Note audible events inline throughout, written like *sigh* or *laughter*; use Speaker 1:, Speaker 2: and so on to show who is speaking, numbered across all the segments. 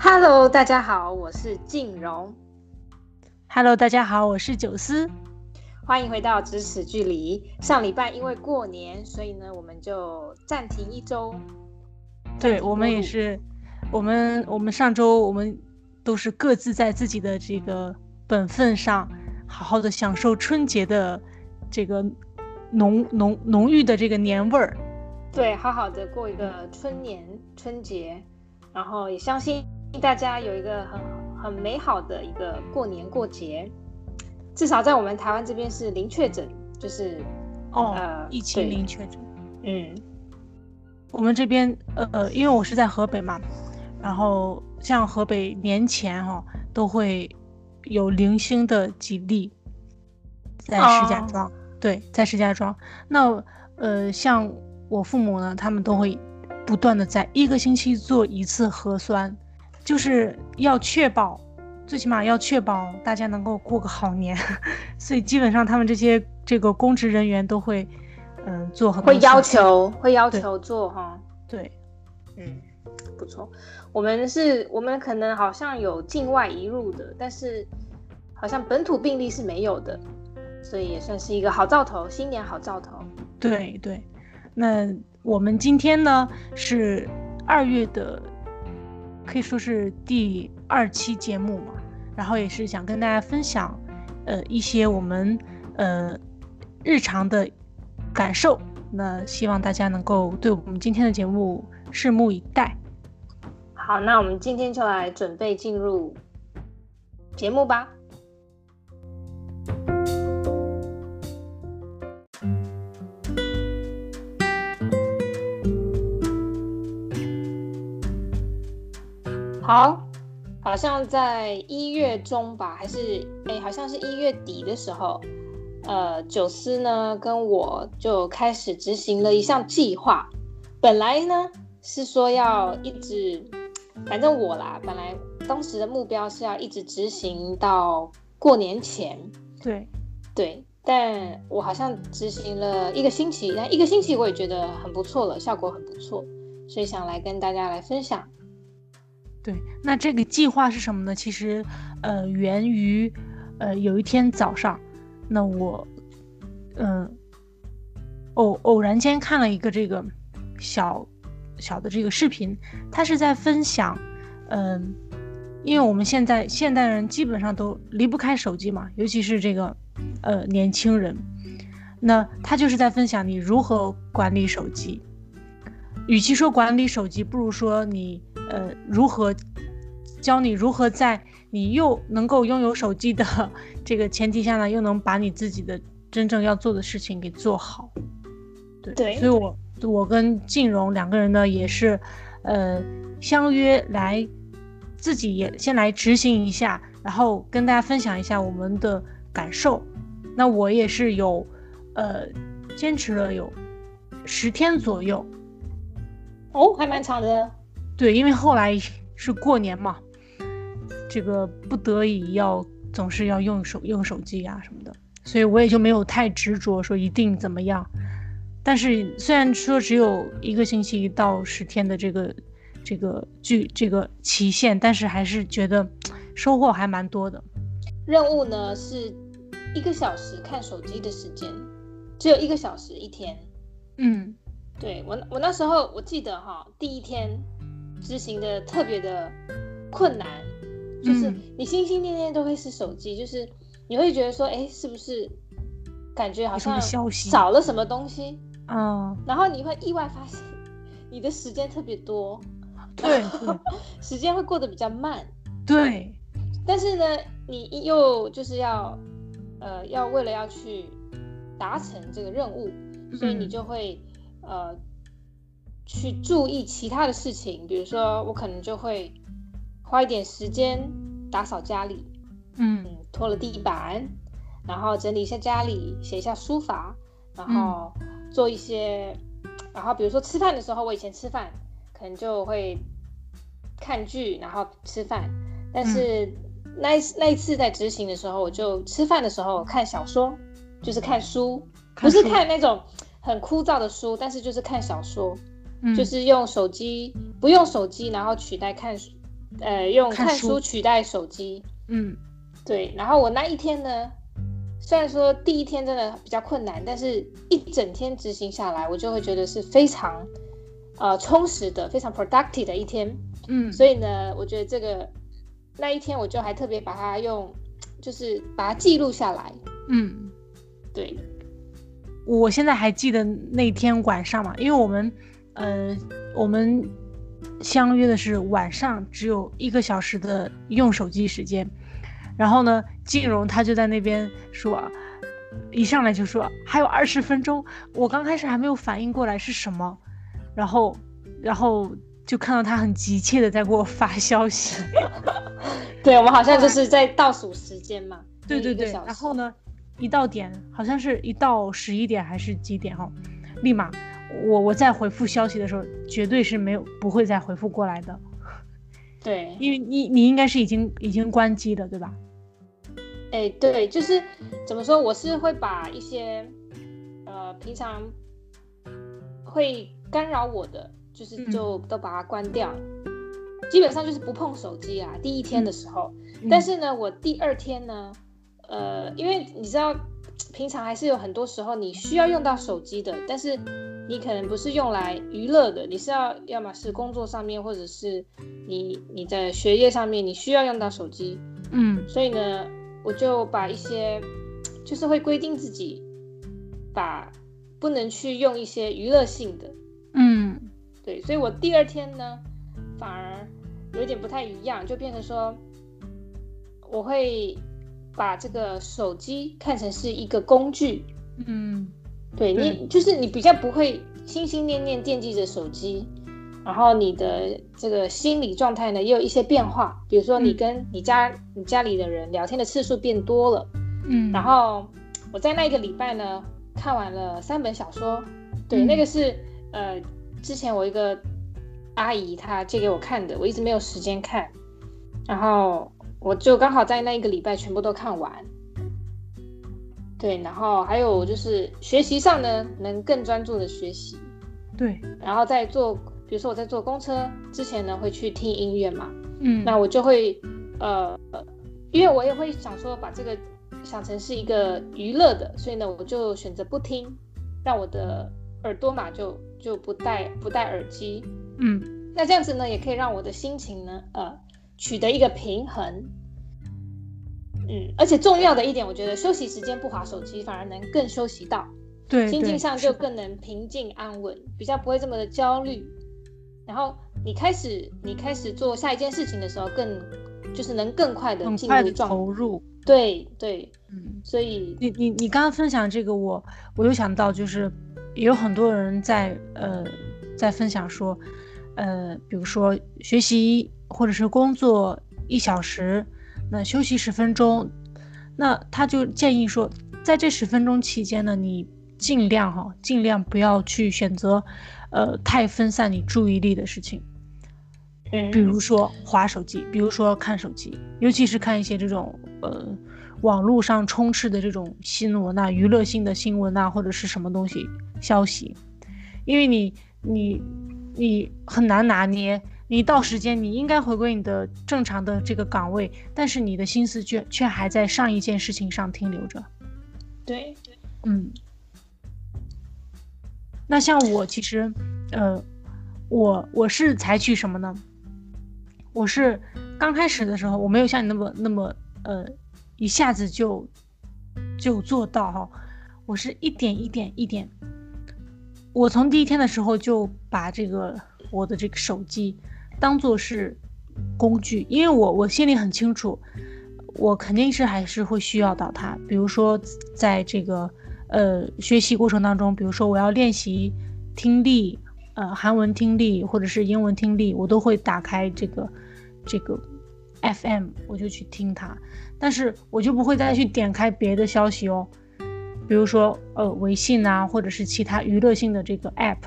Speaker 1: Hello，大家好，我是静荣。
Speaker 2: Hello，大家好，我是九思。
Speaker 1: 欢迎回到咫尺距离。上礼拜因为过年，所以呢，我们就暂停一周。
Speaker 2: 对，我们也是，我们我们上周我们都是各自在自己的这个本分上，好好的享受春节的这个浓浓浓郁的这个年味儿。
Speaker 1: 对，好好的过一个春年春节，然后也相信。大家有一个很很美好的一个过年过节，至少在我们台湾这边是零确诊，就是
Speaker 2: 哦，呃，疫情零确诊。
Speaker 1: 嗯，
Speaker 2: 我们这边呃呃，因为我是在河北嘛，然后像河北年前哈、哦、都会有零星的几例在石家庄，哦、对，在石家庄。那呃，像我父母呢，他们都会不断的在一个星期做一次核酸。就是要确保，最起码要确保大家能够过个好年，*laughs* 所以基本上他们这些这个公职人员都会，嗯、呃，做很多。
Speaker 1: 会要求，会要求做哈。
Speaker 2: 对，
Speaker 1: 嗯，不错。我们是，我们可能好像有境外移入的，但是好像本土病例是没有的，所以也算是一个好兆头，新年好兆头。
Speaker 2: 对对，那我们今天呢是二月的。可以说是第二期节目嘛，然后也是想跟大家分享，呃，一些我们呃日常的感受。那希望大家能够对我们今天的节目拭目以待。
Speaker 1: 好，那我们今天就来准备进入节目吧。好，好像在一月中吧，还是哎，好像是一月底的时候，呃，九思呢跟我就开始执行了一项计划。本来呢是说要一直，反正我啦，本来当时的目标是要一直执行到过年前。
Speaker 2: 对，
Speaker 1: 对，但我好像执行了一个星期，但一个星期我也觉得很不错了，效果很不错，所以想来跟大家来分享。
Speaker 2: 对，那这个计划是什么呢？其实，呃，源于，呃，有一天早上，那我，嗯、呃，偶偶然间看了一个这个小小的这个视频，他是在分享，嗯、因为我们现在现代人基本上都离不开手机嘛，尤其是这个，呃，年轻人，那他就是在分享你如何管理手机。与其说管理手机，不如说你。呃，如何教你如何在你又能够拥有手机的 *laughs* 这个前提下呢，又能把你自己的真正要做的事情给做好？对，对，所以我我跟静荣两个人呢也是，呃，相约来自己也先来执行一下，然后跟大家分享一下我们的感受。那我也是有，呃，坚持了有十天左右，
Speaker 1: 哦，还蛮长的。
Speaker 2: 对，因为后来是过年嘛，这个不得已要总是要用手用手机啊什么的，所以我也就没有太执着说一定怎么样。但是虽然说只有一个星期到十天的这个这个距这个期限，但是还是觉得收获还蛮多的。
Speaker 1: 任务呢是一个小时看手机的时间，只有一个小时一天。
Speaker 2: 嗯，
Speaker 1: 对，我我那时候我记得哈，第一天。执行的特别的困难，就是你心心念念都会是手机，嗯、就是你会觉得说，哎，是不是感觉好像少了什么东西？
Speaker 2: 嗯，
Speaker 1: 然后你会意外发现，你的时间特别多，*laughs*
Speaker 2: 对，
Speaker 1: 时间会过得比较慢，
Speaker 2: 对。
Speaker 1: 但是呢，你又就是要，呃，要为了要去达成这个任务，所以你就会，嗯、呃。去注意其他的事情，比如说我可能就会花一点时间打扫家里，
Speaker 2: 嗯，
Speaker 1: 拖了地板，然后整理一下家里，写一下书法，然后做一些，嗯、然后比如说吃饭的时候，我以前吃饭可能就会看剧，然后吃饭，但是那一那一次在执行的时候，我就吃饭的时候看小说，就是看书，看书，不是看那种很枯燥的书，但是就是看小说。就是用手机，不用手机，然后取代看书呃，用看书取代手机。
Speaker 2: 嗯，
Speaker 1: 对。然后我那一天呢，虽然说第一天真的比较困难，但是一整天执行下来，我就会觉得是非常呃充实的、非常 productive 的一天。
Speaker 2: 嗯，
Speaker 1: 所以呢，我觉得这个那一天我就还特别把它用，就是把它记录下来。
Speaker 2: 嗯，
Speaker 1: 对。
Speaker 2: 我现在还记得那天晚上嘛，因为我们，呃，我们相约的是晚上只有一个小时的用手机时间，然后呢，静荣他就在那边说，一上来就说还有二十分钟，我刚开始还没有反应过来是什么，然后，然后就看到他很急切的在给我发消息，*laughs*
Speaker 1: 对，我们好像就是在倒数时间嘛，
Speaker 2: 对对对，然后呢？一到点，好像是一到十一点还是几点哈，立马我我再回复消息的时候，绝对是没有不会再回复过来的。
Speaker 1: 对，
Speaker 2: 因为你你应该是已经已经关机的，对吧？
Speaker 1: 哎，对，就是怎么说，我是会把一些呃平常会干扰我的，就是就都把它关掉，嗯、基本上就是不碰手机啊。第一天的时候，嗯、但是呢，我第二天呢。呃，因为你知道，平常还是有很多时候你需要用到手机的，但是你可能不是用来娱乐的，你是要要么是工作上面，或者是你你在学业上面，你需要用到手机。
Speaker 2: 嗯，
Speaker 1: 所以呢，我就把一些就是会规定自己把不能去用一些娱乐性的。
Speaker 2: 嗯，
Speaker 1: 对，所以我第二天呢，反而有点不太一样，就变成说我会。把这个手机看成是一个工具，
Speaker 2: 嗯，
Speaker 1: 对你就是你比较不会心心念念惦记着手机，然后你的这个心理状态呢也有一些变化，比如说你跟你家、嗯、你家里的人聊天的次数变多了，
Speaker 2: 嗯，
Speaker 1: 然后我在那一个礼拜呢看完了三本小说，对，嗯、那个是呃之前我一个阿姨她借给我看的，我一直没有时间看，然后。我就刚好在那一个礼拜全部都看完，对，然后还有就是学习上呢，能更专注的学习，
Speaker 2: 对，
Speaker 1: 然后在坐，比如说我在坐公车之前呢，会去听音乐嘛，
Speaker 2: 嗯，
Speaker 1: 那我就会呃，因为我也会想说把这个想成是一个娱乐的，所以呢，我就选择不听，让我的耳朵嘛就就不戴不戴耳机，
Speaker 2: 嗯，
Speaker 1: 那这样子呢，也可以让我的心情呢，呃。取得一个平衡，嗯，而且重要的一点，我觉得休息时间不划手机，反而能更休息到，
Speaker 2: 对，
Speaker 1: 心境上就更能平静安稳，比较不会这么的焦虑。然后你开始你开始做下一件事情的时候，更就是能更快的进入
Speaker 2: 投入，
Speaker 1: 对对，
Speaker 2: 嗯，
Speaker 1: 所以
Speaker 2: 你你你刚刚分享这个我，我我有想到，就是也有很多人在呃在分享说，呃，比如说学习。或者是工作一小时，那休息十分钟，那他就建议说，在这十分钟期间呢，你尽量哈，尽量不要去选择，呃，太分散你注意力的事情，
Speaker 1: 嗯，
Speaker 2: 比如说划手机，比如说看手机，尤其是看一些这种呃网络上充斥的这种新闻呐、娱乐性的新闻呐，或者是什么东西消息，因为你你你很难拿捏。你到时间，你应该回归你的正常的这个岗位，但是你的心思却却还在上一件事情上停留着。
Speaker 1: 对，
Speaker 2: 嗯。那像我其实，呃，我我是采取什么呢？我是刚开始的时候，我没有像你那么那么呃，一下子就就做到哈。我是一点一点一点，我从第一天的时候就把这个我的这个手机。当做是工具，因为我我心里很清楚，我肯定是还是会需要到它。比如说，在这个呃学习过程当中，比如说我要练习听力，呃韩文听力或者是英文听力，我都会打开这个这个 FM，我就去听它。但是我就不会再去点开别的消息哦，比如说呃微信啊，或者是其他娱乐性的这个 App。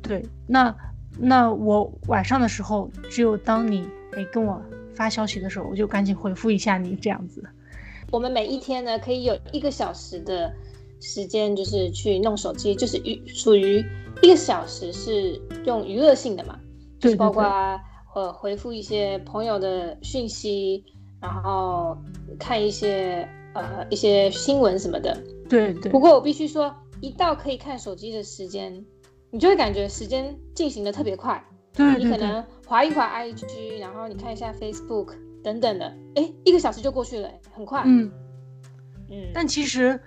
Speaker 2: 对，那。那我晚上的时候，只有当你哎跟我发消息的时候，我就赶紧回复一下你这样子。
Speaker 1: 我们每一天呢，可以有一个小时的时间，就是去弄手机，就是娱属于一个小时是用娱乐性的嘛，就是包括呃回复一些朋友的讯息，然后看一些呃一些新闻什么的。
Speaker 2: 对对。
Speaker 1: 不过我必须说，一到可以看手机的时间，你就会感觉时间进行的特别快。
Speaker 2: 对，对，对。
Speaker 1: 你可能划一划 IG，然后你看一下 Facebook 等等的，哎，一个小时就过去了，很快。
Speaker 2: 嗯嗯。但其实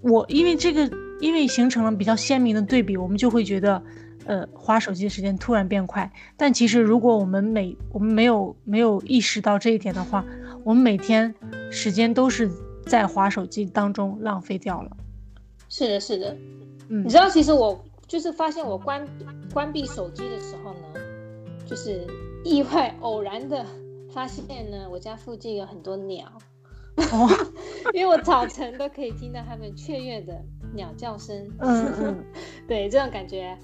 Speaker 2: 我因为这个。因为形成了比较鲜明的对比，我们就会觉得，呃，划手机的时间突然变快。但其实，如果我们每我们没有没有意识到这一点的话，我们每天时间都是在划手机当中浪费掉了。
Speaker 1: 是的，是的，
Speaker 2: 嗯，
Speaker 1: 你知道，其实我就是发现我关关闭手机的时候呢，就是意外偶然的发现呢，*laughs* 我家附近有很多鸟。哦，*laughs* 因为我早晨都可以听到他们雀跃的鸟叫声，
Speaker 2: 嗯嗯，*laughs*
Speaker 1: 对，这种感觉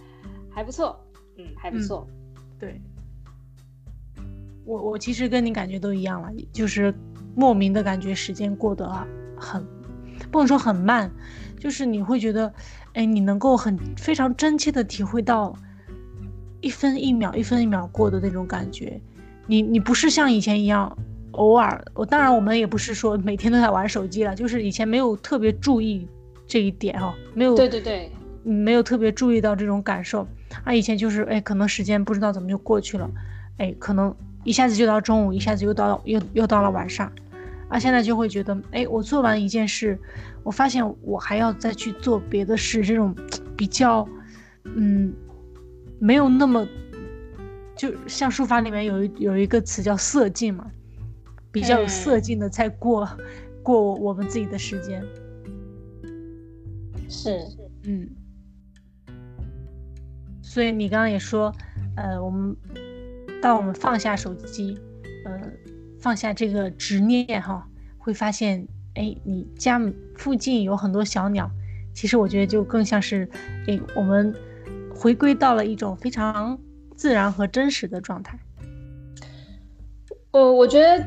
Speaker 1: 还不错，嗯，还不错，
Speaker 2: 嗯、对。我我其实跟你感觉都一样了，就是莫名的感觉时间过得很，不能说很慢，就是你会觉得，哎，你能够很非常真切的体会到一分一秒一分一秒过的那种感觉，你你不是像以前一样。偶尔，我当然我们也不是说每天都在玩手机了，就是以前没有特别注意这一点哈、哦，没有，
Speaker 1: 对对对，
Speaker 2: 没有特别注意到这种感受。啊，以前就是哎，可能时间不知道怎么就过去了，哎，可能一下子就到中午，一下子又到又又到了晚上，啊，现在就会觉得，哎，我做完一件事，我发现我还要再去做别的事，这种比较，嗯，没有那么，就像书法里面有一有一个词叫色劲嘛。比较有色劲的在过、嗯、过我们自己的时间，
Speaker 1: 是，
Speaker 2: 嗯，所以你刚刚也说，呃，我们当我们放下手机，呃，放下这个执念哈，会发现，哎，你家附近有很多小鸟，其实我觉得就更像是，哎，我们回归到了一种非常自然和真实的状态。
Speaker 1: 我，我觉得。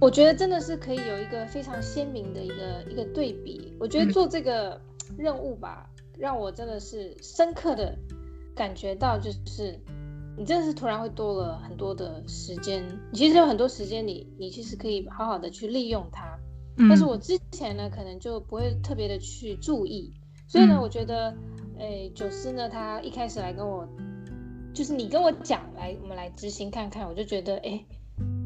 Speaker 1: 我觉得真的是可以有一个非常鲜明的一个一个对比。我觉得做这个任务吧，嗯、让我真的是深刻的感觉到，就是你真的是突然会多了很多的时间。其实有很多时间你，你你其实可以好好的去利用它。嗯、但是我之前呢，可能就不会特别的去注意。所以呢，我觉得，哎，九思呢，他一开始来跟我，就是你跟我讲来，我们来执行看看，我就觉得，哎。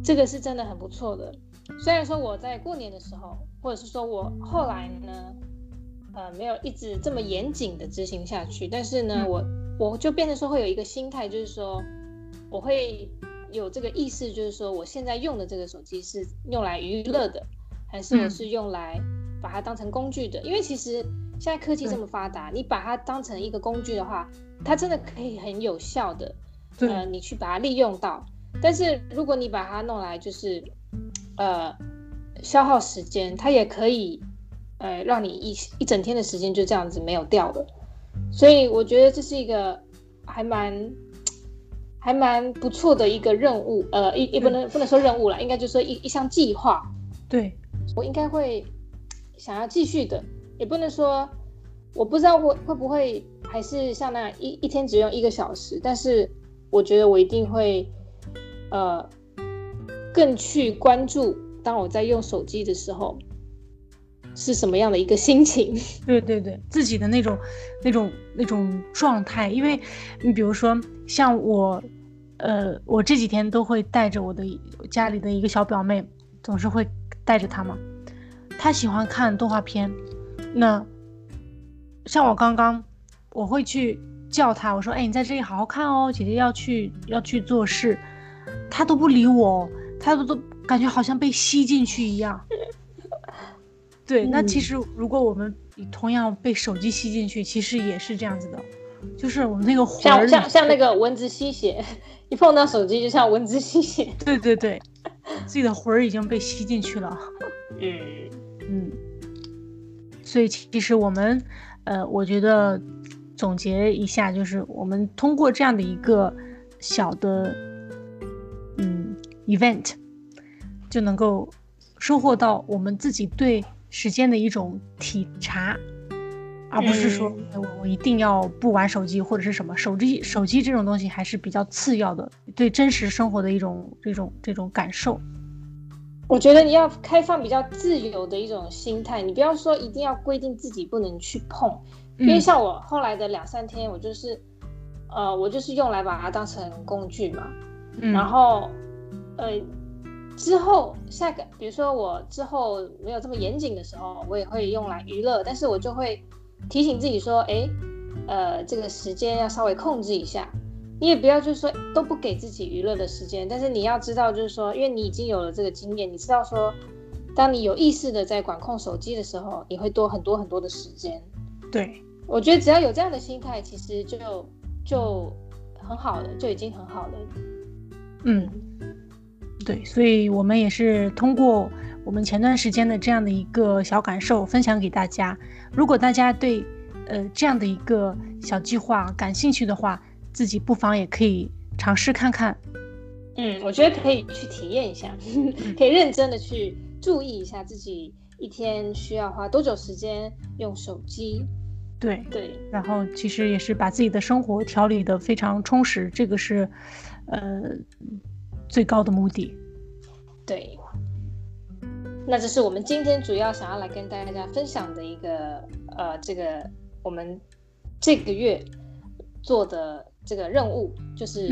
Speaker 1: 这个是真的很不错的，虽然说我在过年的时候，或者是说我后来呢，呃，没有一直这么严谨的执行下去，但是呢，我我就变成说会有一个心态，就是说我会有这个意识，就是说我现在用的这个手机是用来娱乐的，还是我是用来把它当成工具的？因为其实现在科技这么发达，你把它当成一个工具的话，它真的可以很有效的，呃，你去把它利用到。但是如果你把它弄来就是，呃，消耗时间，它也可以，呃，让你一一整天的时间就这样子没有掉了。所以我觉得这是一个还蛮还蛮不错的一个任务，呃，也也不能不能说任务了，应该就是说一一项计划。
Speaker 2: 对，
Speaker 1: 我应该会想要继续的，也不能说我不知道会会不会还是像那样一一天只用一个小时，但是我觉得我一定会。呃，更去关注当我在用手机的时候是什么样的一个心情？*laughs*
Speaker 2: 对对对，自己的那种、那种、那种状态。因为你比如说，像我，呃，我这几天都会带着我的家里的一个小表妹，总是会带着她嘛。她喜欢看动画片，那像我刚刚，我会去叫她，我说：“哎，你在这里好好看哦，姐姐要去要去做事。”她都不理我，她都都感觉好像被吸进去一样。对，那其实如果我们同样被手机吸进去，其实也是这样子的，就是我们那个魂
Speaker 1: 像像像那个蚊子吸血，*laughs* 一碰到手机就像蚊子吸血。
Speaker 2: 对对对，自己的魂儿已经被吸进去了。
Speaker 1: 嗯
Speaker 2: 嗯，所以其实我们，呃，我觉得总结一下，就是我们通过这样的一个小的。嗯 event 就能够收获到我们自己对时间的一种体察，而不是说我我一定要不玩手机或者是什么手机手机这种东西还是比较次要的，对真实生活的一种这种这种感受。
Speaker 1: 我觉得你要开放比较自由的一种心态，你不要说一定要规定自己不能去碰，因为像我后来的两三天，我就是，呃，我就是用来把它当成工具嘛，嗯、然后，呃，之后下个，比如说我之后没有这么严谨的时候，我也会用来娱乐，但是我就会提醒自己说，哎，呃，这个时间要稍微控制一下。你也不要就是说都不给自己娱乐的时间，但是你要知道，就是说，因为你已经有了这个经验，你知道说，当你有意识的在管控手机的时候，你会多很多很多的时间。
Speaker 2: 对，
Speaker 1: 我觉得只要有这样的心态，其实就就很好了，就已经很好了。
Speaker 2: 嗯，对，所以我们也是通过我们前段时间的这样的一个小感受分享给大家。如果大家对呃这样的一个小计划感兴趣的话，自己不妨也可以尝试看看，
Speaker 1: 嗯，我觉得可以去体验一下，*laughs* 可以认真的去注意一下自己一天需要花多久时间用手机。
Speaker 2: 对
Speaker 1: 对，
Speaker 2: 然后其实也是把自己的生活调理的非常充实，这个是呃最高的目的。
Speaker 1: 对，那这是我们今天主要想要来跟大家分享的一个呃，这个我们这个月做的。这个任务就是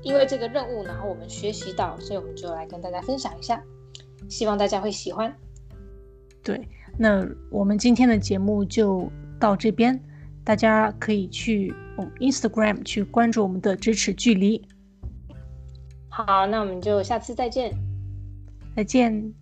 Speaker 1: 因为这个任务，然后我们学习到，所以我们就来跟大家分享一下，希望大家会喜欢。
Speaker 2: 对，那我们今天的节目就到这边，大家可以去 Instagram 去关注我们的咫尺距离。
Speaker 1: 好，那我们就下次再见，
Speaker 2: 再见。